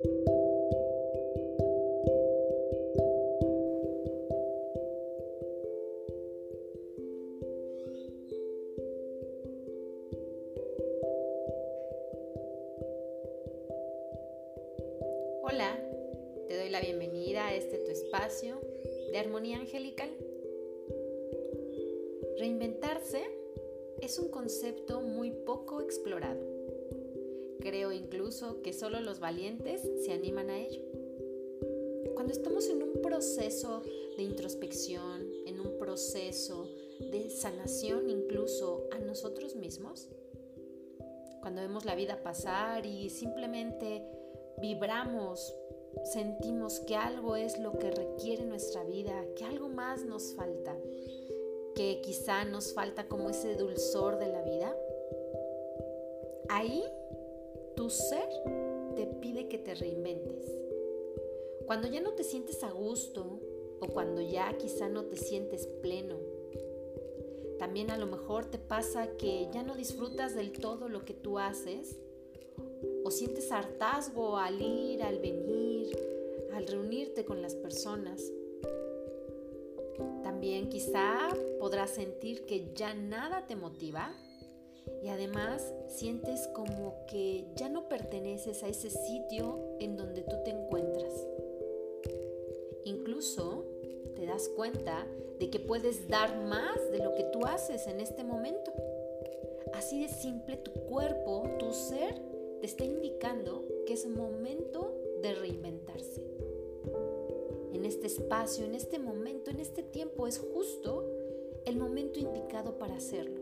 Hola, te doy la bienvenida a este tu espacio de armonía angelical. Reinventarse es un concepto muy poco explorado. Creo incluso que solo los valientes se animan a ello. Cuando estamos en un proceso de introspección, en un proceso de sanación incluso a nosotros mismos, cuando vemos la vida pasar y simplemente vibramos, sentimos que algo es lo que requiere nuestra vida, que algo más nos falta, que quizá nos falta como ese dulzor de la vida, ahí tu ser te pide que te reinventes. Cuando ya no te sientes a gusto o cuando ya quizá no te sientes pleno, también a lo mejor te pasa que ya no disfrutas del todo lo que tú haces o sientes hartazgo al ir, al venir, al reunirte con las personas. También quizá podrás sentir que ya nada te motiva y además sientes como que ya no perteneces a ese sitio en donde tú te encuentras. Incluso te das cuenta de que puedes dar más de lo que tú haces en este momento. Así de simple tu cuerpo, tu ser, te está indicando que es momento de reinventarse. En este espacio, en este momento, en este tiempo es justo el momento indicado para hacerlo.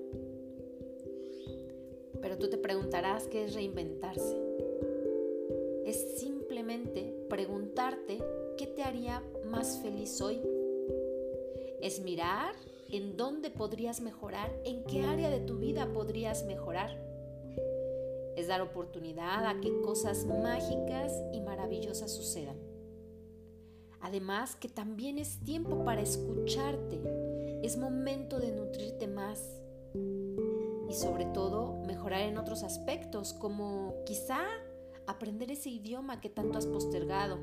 Pero tú te preguntarás qué es reinventarse. Es simplemente preguntarte qué te haría más feliz hoy. Es mirar en dónde podrías mejorar, en qué área de tu vida podrías mejorar es dar oportunidad a que cosas mágicas y maravillosas sucedan. Además que también es tiempo para escucharte, es momento de nutrirte más y sobre todo mejorar en otros aspectos como quizá aprender ese idioma que tanto has postergado,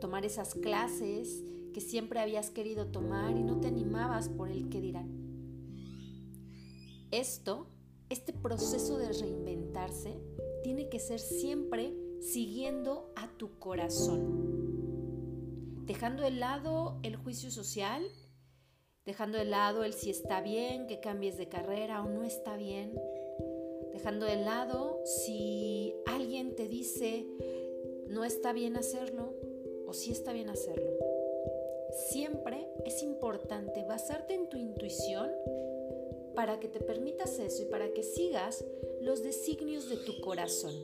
tomar esas clases que siempre habías querido tomar y no te animabas por el que dirán. Esto este proceso de reinventarse tiene que ser siempre siguiendo a tu corazón, dejando de lado el juicio social, dejando de lado el si está bien que cambies de carrera o no está bien, dejando de lado si alguien te dice no está bien hacerlo o si está bien hacerlo. Siempre es importante basarte en tu intuición para que te permitas eso y para que sigas los designios de tu corazón.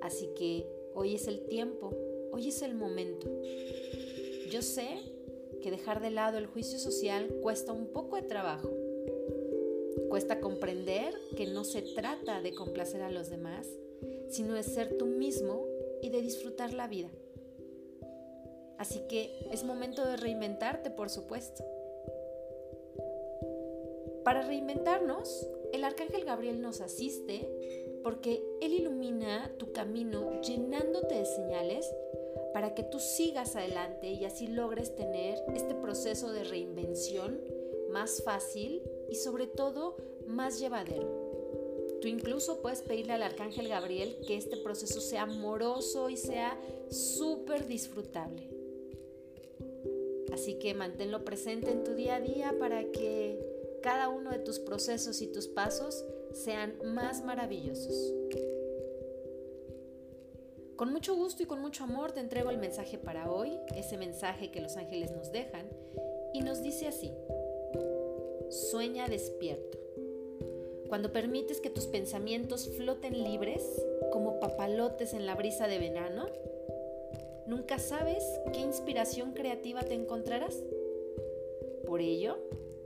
Así que hoy es el tiempo, hoy es el momento. Yo sé que dejar de lado el juicio social cuesta un poco de trabajo. Cuesta comprender que no se trata de complacer a los demás, sino de ser tú mismo y de disfrutar la vida. Así que es momento de reinventarte, por supuesto. Para reinventarnos, el arcángel Gabriel nos asiste porque él ilumina tu camino llenándote de señales para que tú sigas adelante y así logres tener este proceso de reinvención más fácil y sobre todo más llevadero. Tú incluso puedes pedirle al arcángel Gabriel que este proceso sea amoroso y sea súper disfrutable. Así que manténlo presente en tu día a día para que cada uno de tus procesos y tus pasos sean más maravillosos. Con mucho gusto y con mucho amor te entrego el mensaje para hoy, ese mensaje que los ángeles nos dejan, y nos dice así, sueña despierto. Cuando permites que tus pensamientos floten libres como papalotes en la brisa de verano, nunca sabes qué inspiración creativa te encontrarás. Por ello,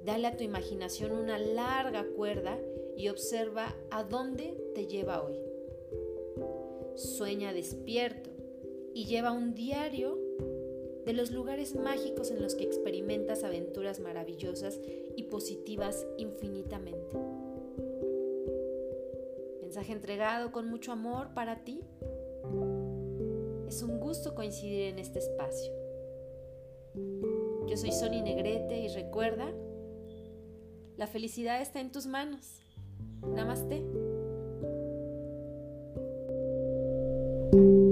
Dale a tu imaginación una larga cuerda y observa a dónde te lleva hoy. Sueña despierto y lleva un diario de los lugares mágicos en los que experimentas aventuras maravillosas y positivas infinitamente. Mensaje entregado con mucho amor para ti. Es un gusto coincidir en este espacio. Yo soy Sony Negrete y recuerda, la felicidad está en tus manos. Namaste. Thank you.